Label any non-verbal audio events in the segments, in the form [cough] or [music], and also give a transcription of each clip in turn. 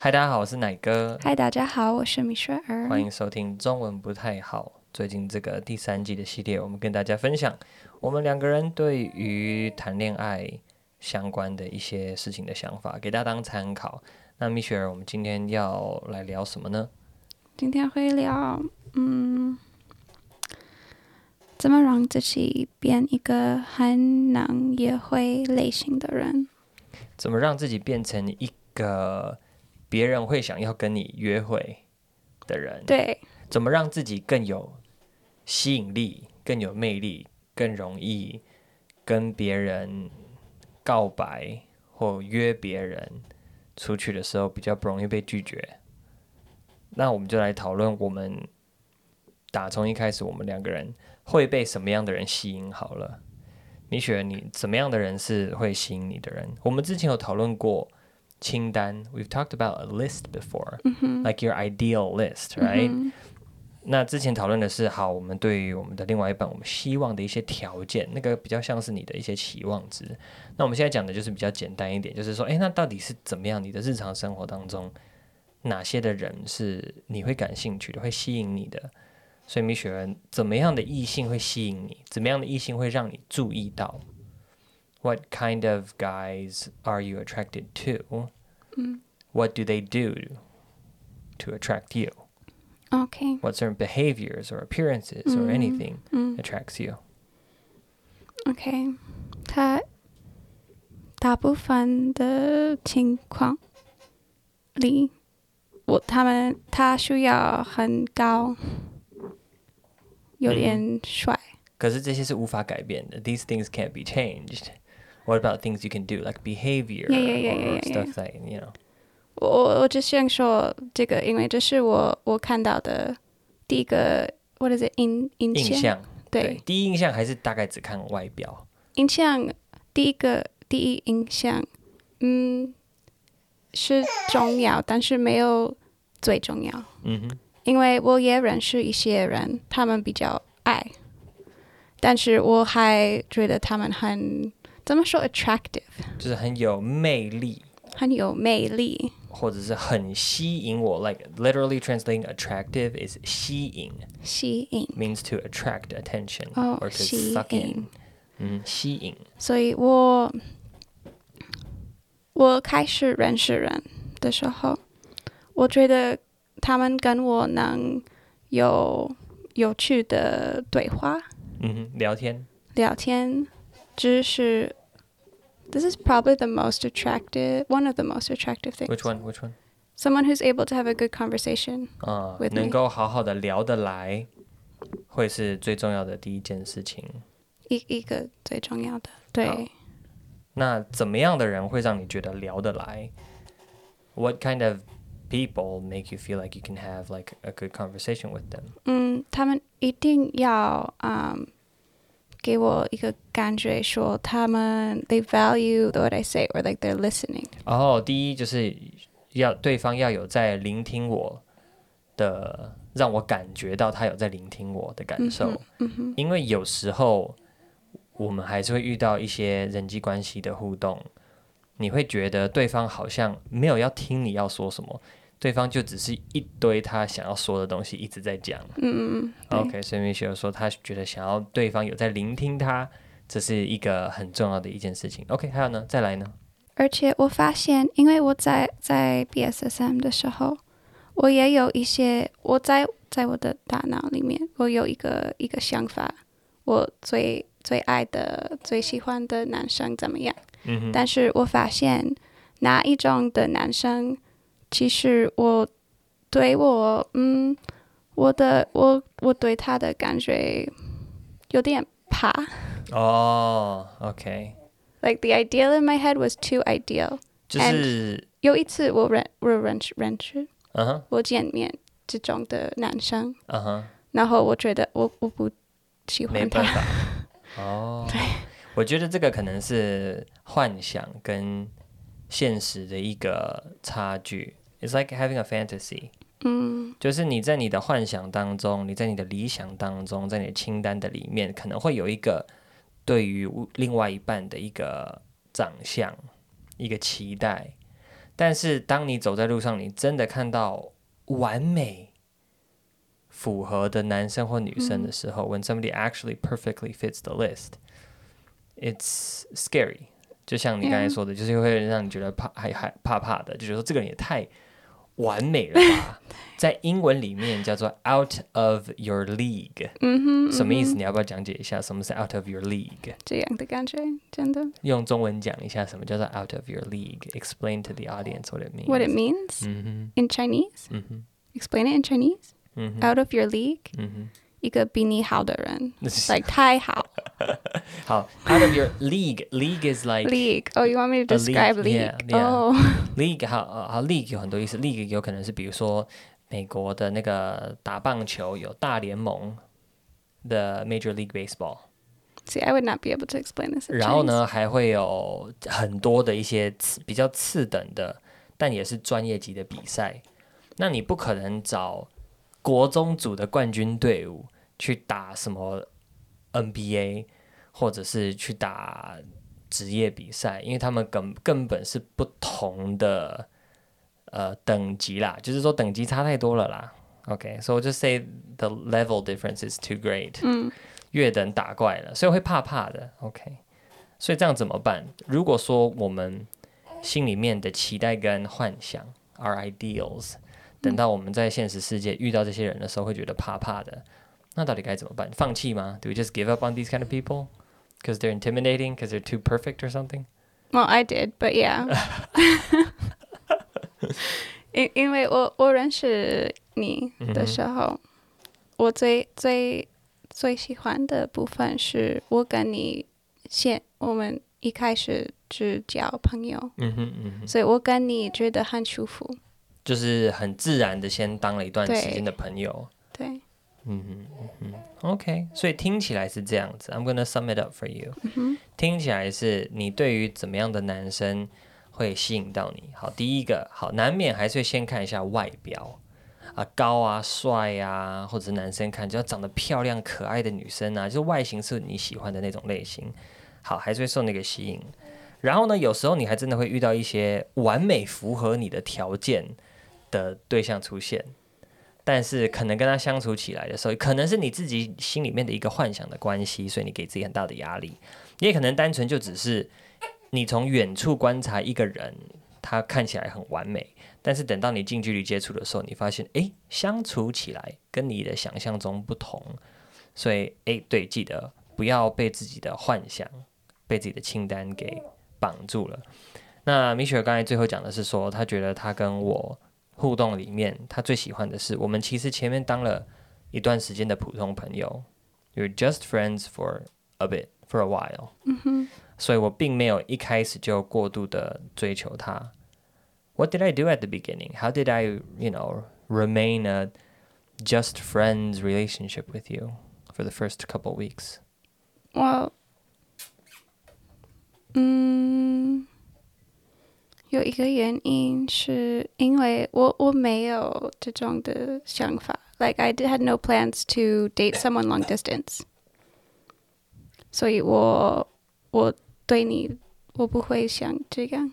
嗨，大家好，我是奶哥。嗨，大家好，我是米雪儿。欢迎收听中文不太好。最近这个第三季的系列，我们跟大家分享我们两个人对于谈恋爱相关的一些事情的想法，给大家当参考。那米雪儿，我们今天要来聊什么呢？今天会聊，嗯，怎么让自己变一个很能约会类型的人？怎么让自己变成一个别人会想要跟你约会的人，对，怎么让自己更有吸引力、更有魅力、更容易跟别人告白或约别人出去的时候比较不容易被拒绝？那我们就来讨论，我们打从一开始，我们两个人会被什么样的人吸引？好了，米雪，你怎么样的人是会吸引你的人？我们之前有讨论过。清单，We've talked about a list before, like your ideal list, right? 那之前讨论的是，好，我们对于我们的另外一半，我们希望的一些条件，那个比较像是你的一些期望值。那我们现在讲的就是比较简单一点，就是说，诶，那到底是怎么样？你的日常生活当中，哪些的人是你会感兴趣的，会吸引你的？所以米雪儿，怎么样的异性会吸引你？怎么样的异性会让你注意到 ？What kind of guys are you attracted to? What do they do to attract you? Okay. What certain behaviors or appearances or anything attracts you? Okay. 他大部分的情况里，我他们他需要很高，有点帅。可是这些是无法改变的。These things can't be changed. What about things you can do, like behavior yeah, yeah, yeah, yeah, or stuff that you know? 我我只想说这个，因为这是我我看到的第一个，what is it 印印象？印象对，对，第一印象还是大概只看外表。印象第一个第一印象，嗯，是重要，但是没有最重要。嗯哼，因为我也认识一些人，他们比较爱，但是我还觉得他们很。 怎么说？attractive 就是很有魅力，很有魅力，或者是很吸引我。Like literally translating attractive is 吸引，吸引 means to attract attention、oh, or to suck in。嗯，吸引。所以我我开始认识人的时候，我觉得他们跟我能有有趣的对话。嗯哼，聊天，聊天，只是。 This is probably the most attractive, one of the most attractive things. Which one? Which one? Someone who's able to have a good conversation. 啊，能够好好的聊得来，会是最重要的第一件事情。一一个最重要的，对。那怎么样的人会让你觉得聊得来？What kind of people make you feel like you can have like a good conversation with them？嗯，他们一定要，嗯。 给我一个感觉，说他们 they value what I say or like they're listening。然后，第一就是要对方要有在聆听我的，让我感觉到他有在聆听我的感受。嗯哼。因为有时候我们还是会遇到一些人际关系的互动，你会觉得对方好像没有要听你要说什么。对方就只是一堆他想要说的东西一直在讲。嗯嗯 OK，所以米雪儿说他觉得想要对方有在聆听他，这是一个很重要的一件事情。OK，还有呢？再来呢？而且我发现，因为我在在 BSSM 的时候，我也有一些我在在我的大脑里面，我有一个一个想法，我最最爱的、最喜欢的男生怎么样？嗯。但是我发现哪一种的男生？其实我对我，嗯，我的我我对他的感觉有点怕。哦、oh，OK。Like the ideal in my head was too ideal。就是有一次我认我认识认识，嗯哼，我见面这种的男生，嗯哼，然后我觉得我我不喜欢他。[laughs] 哦、oh，对，我觉得这个可能是幻想跟现实的一个差距。It's like having a fantasy，嗯，就是你在你的幻想当中，你在你的理想当中，在你的清单的里面，可能会有一个对于另外一半的一个长相，一个期待。但是当你走在路上，你真的看到完美符合的男生或女生的时候、嗯、，when somebody actually perfectly fits the list，it's scary。就像你刚才说的，就是会让你觉得怕，还还怕怕的，就觉得说这个人也太完美了吧。在英文里面叫做 [laughs] out of your league，嗯哼，什么意思？你要不要讲解一下什么是 out of your league？这样的感觉，真的。用中文讲一下什么叫做 out of your league？Explain to the audience what it means. What it means? In Chinese? Explain it in Chinese? Out of your league? 一个比你好的人，like 太好。好，out of your league，league is like league。Oh, you want me to describe league? Oh, league 好，好，league 有很多意思。league 有可能是比如说美国的那个打棒球有大联盟的 Major League Baseball。See, I would not be able to explain this. 然后呢，还会有很多的一些次比较次等的，但也是专业级的比赛。那你不可能找。国中组的冠军队伍去打什么 NBA，或者是去打职业比赛，因为他们根根本是不同的呃等级啦，就是说等级差太多了啦。OK，so、okay, just say the level difference is too great。嗯，越等打怪了，所以会怕怕的。OK，所以这样怎么办？如果说我们心里面的期待跟幻想，our ideals。等到我们在现实世界遇到这些人的时候，会觉得怕怕的。那到底该怎么办？放弃吗？Do we just give up on these kind of people because they're intimidating, because they're too perfect or something? Well, I did, but yeah. 因因为我我认识你的时候，mm hmm. 我最最最喜欢的部分是我跟你先我们一开始只交朋友，嗯哼嗯哼，所以我跟你觉得很舒服。就是很自然的，先当了一段时间的朋友。对，嗯嗯哼嗯哼，OK，所以听起来是这样子。I'm gonna sum it up for you。嗯，听起来是你对于怎么样的男生会吸引到你？好，第一个，好，难免还是会先看一下外表啊，高啊，帅啊，或者是男生看，就要长得漂亮可爱的女生啊，就是外形是你喜欢的那种类型。好，还是会受那个吸引。然后呢，有时候你还真的会遇到一些完美符合你的条件。的对象出现，但是可能跟他相处起来的时候，可能是你自己心里面的一个幻想的关系，所以你给自己很大的压力。也可能单纯就只是你从远处观察一个人，他看起来很完美，但是等到你近距离接触的时候，你发现，诶，相处起来跟你的想象中不同。所以，诶，对，记得不要被自己的幻想、被自己的清单给绑住了。那米雪刚才最后讲的是说，他觉得他跟我。互动里面，他最喜欢的是我们其实前面当了一段时间的普通朋友，You're just friends for a bit, for a while。嗯哼。所以我并没有一开始就过度的追求他。What did I do at the beginning? How did I, you know, remain a just friends relationship with you for the first couple weeks? Well, 嗯。 有一个原因是因为我我没有这种的想法，like I did had no plans to date someone long distance，所以我我对你我不会想这样，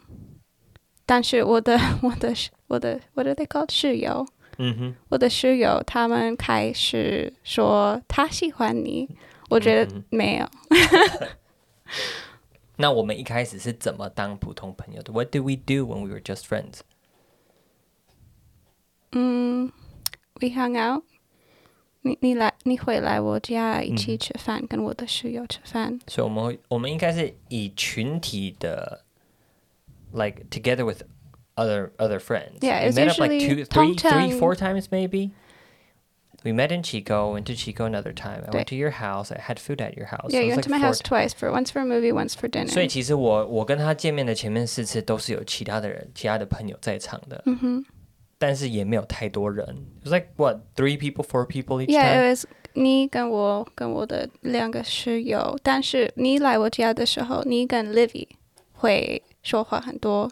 但是我的我的我的 what are they called 室友，嗯哼，我的室友他们开始说他喜欢你，我觉得没有。那我们一开始是怎么当普通朋友的？What did we do when we were just friends？嗯，we hung out 你。你你来，你回来我家一起吃饭，嗯、跟我的室友吃饭。所以我们会，我们应该是以群体的，like together with other other friends。Yeah, it's usually like two, three, three, four times maybe. We met in Chico, went to Chico another time. I went to your house. I had food at your house. Yeah, you went to my house twice for once for a movie, once for dinner. 所以其实我我跟他见面的前面四次都是有其他的人、其他的朋友在场的。嗯哼。但是也没有太多人。It was like what three people, four people each time. Yeah, it was 你跟我跟我的两个室友。但是你来我家的时候，你跟 Livy 会说话很多。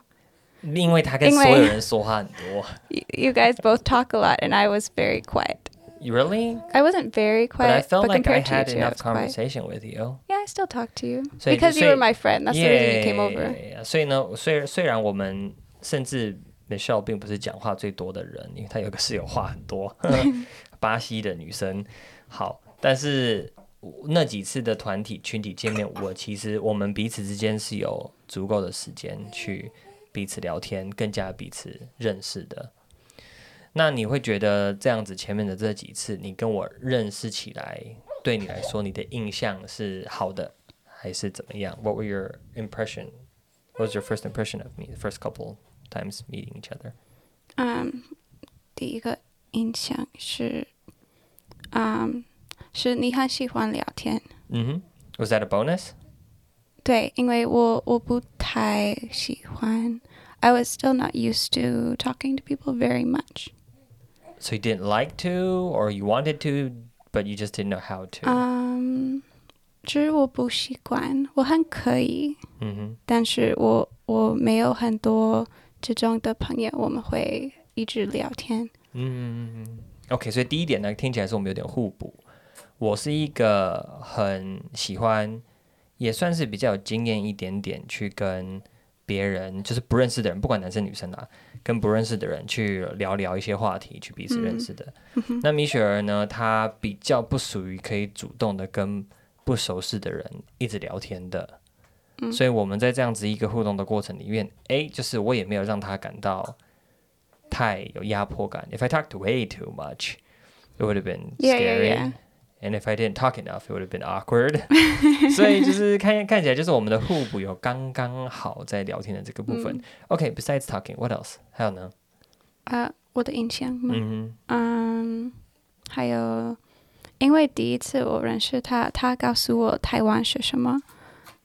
因为他跟所有人说话很多。You [laughs] guys both talk a lot, and I was very quiet. Really? I wasn't very quiet. But I felt but like I had enough conversation with you. Yeah, I still talk to you because you were my friend. That's the reason you came over. 所以呢，虽虽然我们甚至 Michelle 并不是讲话最多的人，因为她有个室友话很多，巴西的女生。好，但是那几次的团体群体见面，我其实我们彼此之间是有足够的时间去彼此聊天，更加彼此认识的。 [laughs] 那你会觉得这样子前面的这几次，你跟我认识起来，对你来说，你的印象是好的还是怎么样？What were your impression? What was your first impression of me? The first couple times meeting each other. 嗯，um, 第一个印象是，嗯、um,，是你很喜欢聊天。嗯哼，Was that a bonus? 对，因为我我不太喜欢。I was still not used to talking to people very much. So you didn't like to, or you wanted to, but you just didn't know how to. 嗯，就是我不习惯，我很可以，嗯哼，但是我我没有很多这种的朋友，我们会一直聊天。嗯，OK，所以第一点呢，听起来是我们有点互补。我是一个很喜欢，也算是比较有经验一点点去跟。 别人就是不认识的人，不管男生女生啊，跟不认识的人去聊聊一些话题，去彼此认识的。嗯、那米雪儿呢，她比较不属于可以主动的跟不熟悉的人一直聊天的。嗯、所以我们在这样子一个互动的过程里面，哎，就是我也没有让她感到太有压迫感。If I talked way too much, it would have been scary. Yeah, yeah, yeah. And if I didn't talk enough, it would have been awkward. [laughs] [laughs] 所以就是看看起来就是我们的互补有刚刚好在聊天的这个部分。嗯、OK，besides、okay, talking, what else？还有呢？啊，uh, 我的印象吗？嗯嗯，um, 还有，因为第一次我认识他，他告诉我台湾是什么，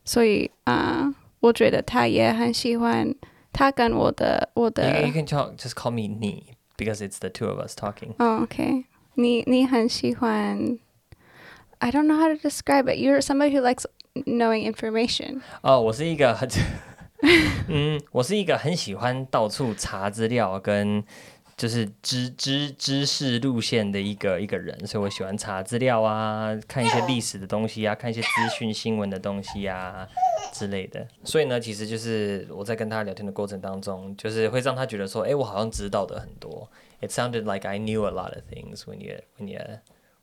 所以啊，uh, 我觉得他也很喜欢他跟我的我的。You, you can talk, just call me 你，because it's the two of us talking. Oh, OK，你你很喜欢。 I don't know how to describe it. You're somebody who likes knowing information. [laughs] 哦，我是一个很，嗯，我是一个很喜欢到处查资料跟就是知知知识路线的一个一个人，所以我喜欢查资料啊，看一些历史的东西啊，看一些资讯新闻的东西啊之类的。所以呢，其实就是我在跟他聊天的过程当中，就是会让他觉得说，哎，我好像知道的很多。It sounded like I knew a lot of things when you when you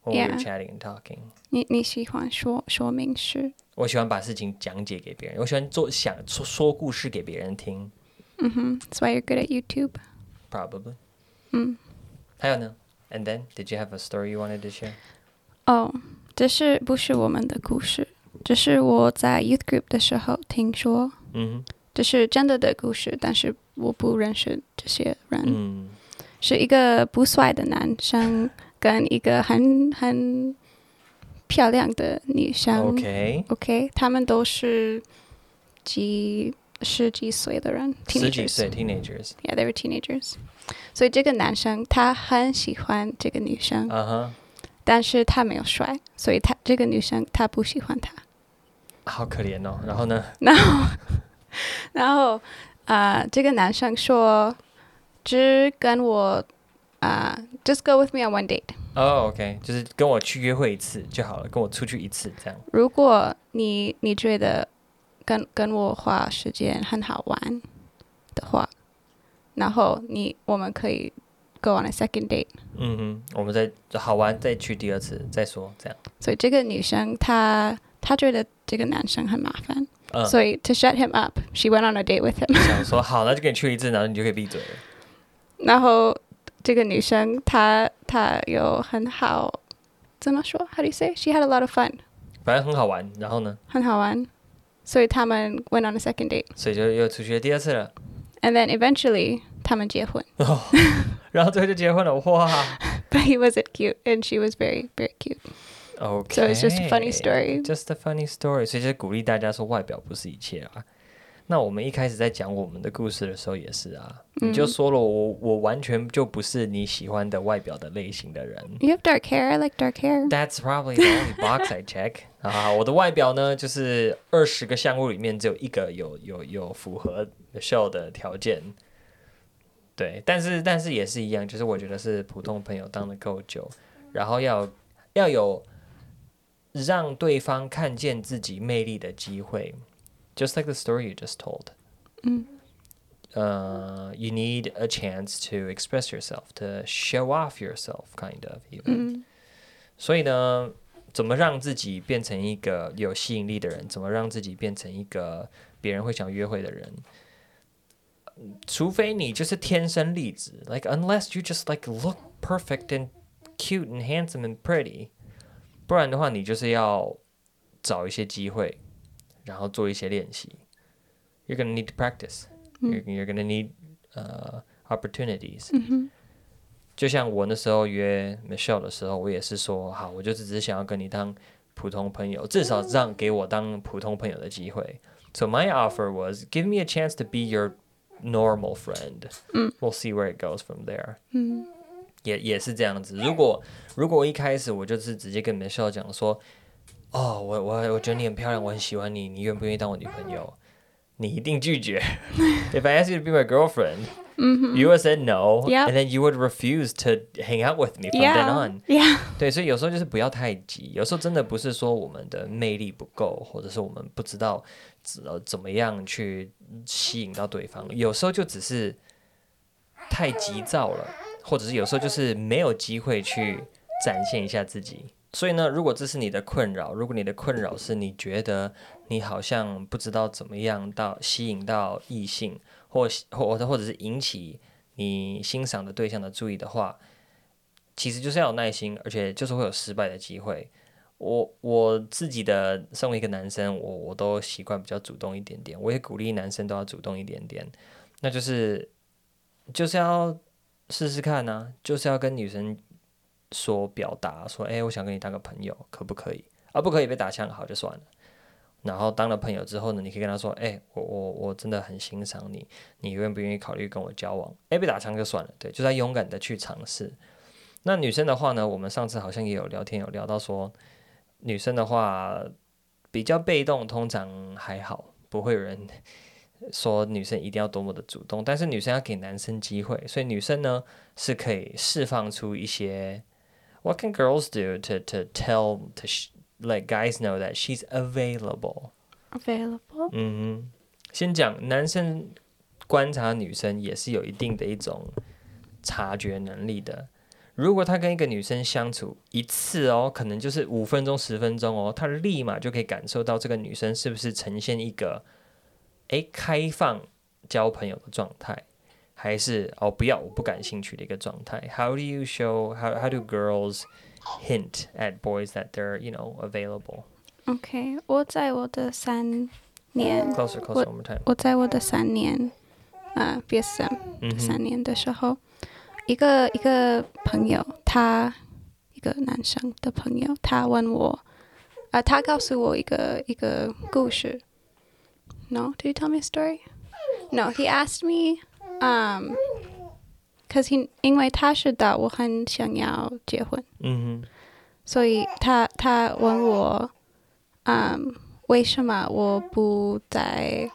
when we were chatting and talking. 你你喜欢说说明事？我喜欢把事情讲解给别人，我喜欢做想说说故事给别人听。嗯哼，That's why you're good at YouTube. Probably. 嗯。还有呢？And then, did you have a story you wanted to share? 哦，这是不是我们的故事？这是我在 youth group 的时候听说。嗯哼。这是真的的故事，但是我不认识这些人。嗯。是一个不帅的男生跟一个很很。漂亮的女生，OK，OK，他们都是几十几岁的人，十几岁，teenagers，Yeah，they were teenagers。所以这个男生他很喜欢这个女生，但是他没有帅，所以他这个女生他不喜欢他，好可怜哦。然后呢？然后，[laughs] 然后啊，这个男生说，只跟我啊，just go with me on one date。哦、oh，OK，就是跟我去约会一次就好了，跟我出去一次这样。如果你你觉得跟跟我花时间很好玩的话，然后你我们可以 go on a second date。嗯哼，我们再好玩再去第二次再说这样。所以这个女生她她觉得这个男生很麻烦，嗯、所以 to shut him up，she went on a date with him。想说好，那就跟你去一次，然后你就可以闭嘴了。然后。 这个女生她她有很好，怎么说？How do you say? She had a lot of fun. 反正很好玩，然后呢？很好玩，所以他们 went on a second date. 所以就又出去了第二次了。And then eventually 他们结婚。哦，然后最后就结婚了，哇！But he [laughs] wasn't cute, and she was very, very cute. Okay. So it's just a funny story. Just a funny story. 所以就鼓励大家说，外表不是一切啊。 那我们一开始在讲我们的故事的时候也是啊，嗯、你就说了我我完全就不是你喜欢的外表的类型的人。You have dark hair, I like dark hair. That's probably the only box I check. [laughs] 啊，我的外表呢，就是二十个项目里面只有一个有有有符合 Michelle 的条件。对，但是但是也是一样，就是我觉得是普通朋友当的够久，然后要要有让对方看见自己魅力的机会。Just like the story you just told，嗯， 呃、uh,，you need a chance to express yourself, to show off yourself, kind of even.、嗯、所以呢，怎么让自己变成一个有吸引力的人？怎么让自己变成一个别人会想约会的人？除非你就是天生丽质，like unless you just like look perfect and cute and handsome and pretty，不然的话，你就是要找一些机会， 然后做一些练习。You're gonna need to practice.、嗯、you're, you're gonna need 呃、uh, opportunities、嗯。就像我那时候约 Michelle 的时候，我也是说，好，我就只是想要跟你当普通朋友，至少让给我当普通朋友的机会。So my offer was give me a chance to be your normal friend，嗯，we'll see where it goes from there，嗯，也也是这样子。如果如果我一开始我就是直接跟 Michelle 讲说， 哦，我我我觉得你很漂亮，我很喜欢你，你愿不愿意当我女朋友？你一定拒绝。If I ask you to be my girlfriend，，you would say no，and then you would refuse to hang out with me from then on，yeah，对，所以有时候就是不要太急，有时候真的不是说我们的魅力不够，或者是我们不知道。怎怎么样去吸引到对方？有时候就只是太急躁了，或者是有时候就是没有机会去展现一下自己。所以呢，如果这是你的困扰，如果你的困扰是你觉得你好像不知道怎么样到吸引到异性，或或或者是引起你欣赏的对象的注意的话，其实就是要有耐心，而且就是会有失败的机会。我我自己的身为一个男生，我我都习惯比较主动一点点。我也鼓励男生都要主动一点点，那就是就是要试试看呢、就是要跟女生说表达说，哎，我想跟你当个朋友，可不可以？啊，不可以被打枪，好就算了。然后当了朋友之后呢，你可以跟他说，哎，我我我真的很欣赏你，你愿不愿意考虑跟我交往？哎，被打枪就算了，对，就在勇敢的去尝试。那女生的话呢，我们上次好像也有聊天，有聊到说。女生的话比较被动，通常还好，不会有人 [laughs] 说女生一定要多么的主动。但是女生要给男生机会，所以女生呢是可以释放出一些。What can girls do to to tell to let guys know that she's available? Available. 嗯，先讲男生观察女生也是有一定的一种察觉能力的。如果他跟一个女生相处一次哦，可能就是五分钟、十分钟哦，他立马就可以感受到这个女生是不是呈现一个诶开放交朋友的状态， 还是哦不要我不感兴趣的一个状态。How do you show how how do girls hint at boys that they're you know available? OK，我在我的三年，closer closer one more time。我在我的三年，呃，BSM 三年的时候。一个一个朋友，他一个男生的朋友，他问我，啊、呃，他告诉我一个一个故事。No, did you tell me a story? No, he asked me, um, cause he 因为他知道我很想要结婚，嗯哼，所以他他问我，嗯，为什么我不在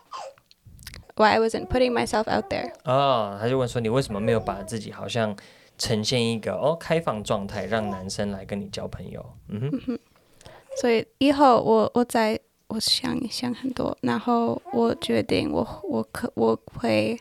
？Why I wasn't putting myself out there？哦，他就问说，你为什么没有把自己好像呈现一个哦开放状态，让男生来跟你交朋友？嗯哼。嗯哼，所以以后我我在我想一想很多，然后我决定我我可我会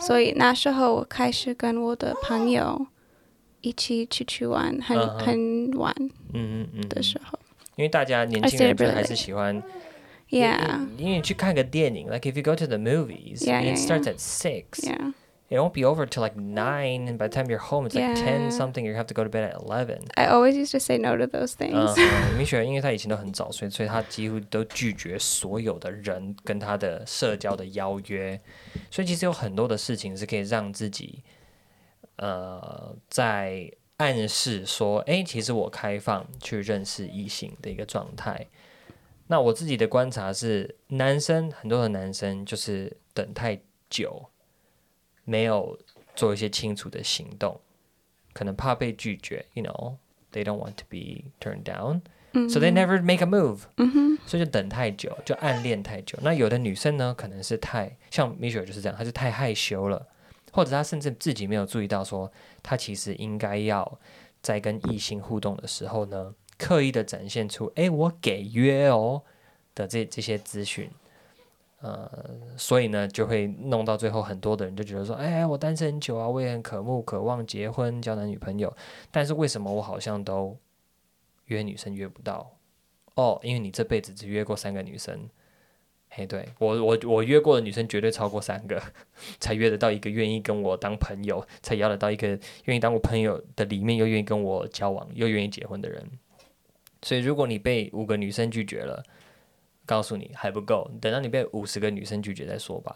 所以那时候我开始跟我的朋友一起出去玩，很很晚，嗯嗯嗯的时候。因为大家年轻人就还是喜欢。Yeah，因为你去看个电影，like if you go to the movies, yeah, it starts at six. Yeah. It won't be over till like nine, and by the time you're home, it's like ten something. You have to go to bed at eleven. I always used to say no to those things. 嗯，[laughs] 米雪儿因为他以前都很早睡，所以他几乎都拒绝所有的人跟他的社交的邀约。所以其实有很多的事情是可以让自己，呃，在暗示说，哎，其实我开放去认识异性的一个状态。那我自己的观察是，男生很多的男生就是等太 久 没有做一些清楚的行动，可能怕被拒绝，you know，they don't want to be turned down。So they never make a move，嗯哼，所以就等太久，就暗恋太久。那有的女生呢，可能是太像 Michelle 就是这样，她是太害羞了，或者她甚至自己没有注意到，说她其实应该要在跟异性互动的时候呢，刻意的展现出，哎，我给约哦的这这些资讯，呃，所以呢，就会弄到最后，很多的人就觉得说，哎，我单身很久啊，我也很渴慕、渴望结婚、交男女朋友，但是为什么我好像都约女生约不到？哦，因为你这辈子只约过三个女生，嘿，对我我我约过的女生绝对超过三个，[laughs] 才约得到一个愿意跟我当朋友，才邀得到一个愿意当我朋友的里面又愿意跟我交往又愿意结婚的人。所以如果你被五个女生拒绝了，告诉你还不够，等到你被五十个女生拒绝再说吧。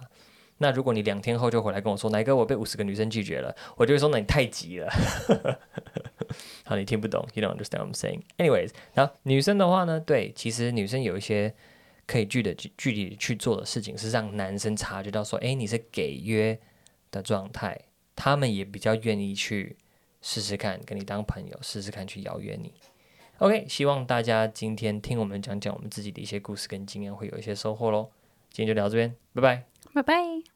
那如果你两天后就回来跟我说，哪哥我被五十个女生拒绝了，我就会说，那你太急了。[laughs] 好，你听不懂，You don't understand what I'm saying. Anyways，然后女生的话呢，对，其实女生有一些可以具体的具体去做的事情，是让男生察觉到说，诶，你是给约的状态，他们也比较愿意去试试看跟你当朋友，试试看去邀约你。OK，希望大家今天听我们讲讲我们自己的一些故事跟经验，会有一些收获喽。今天就聊到这边，拜拜。拜拜。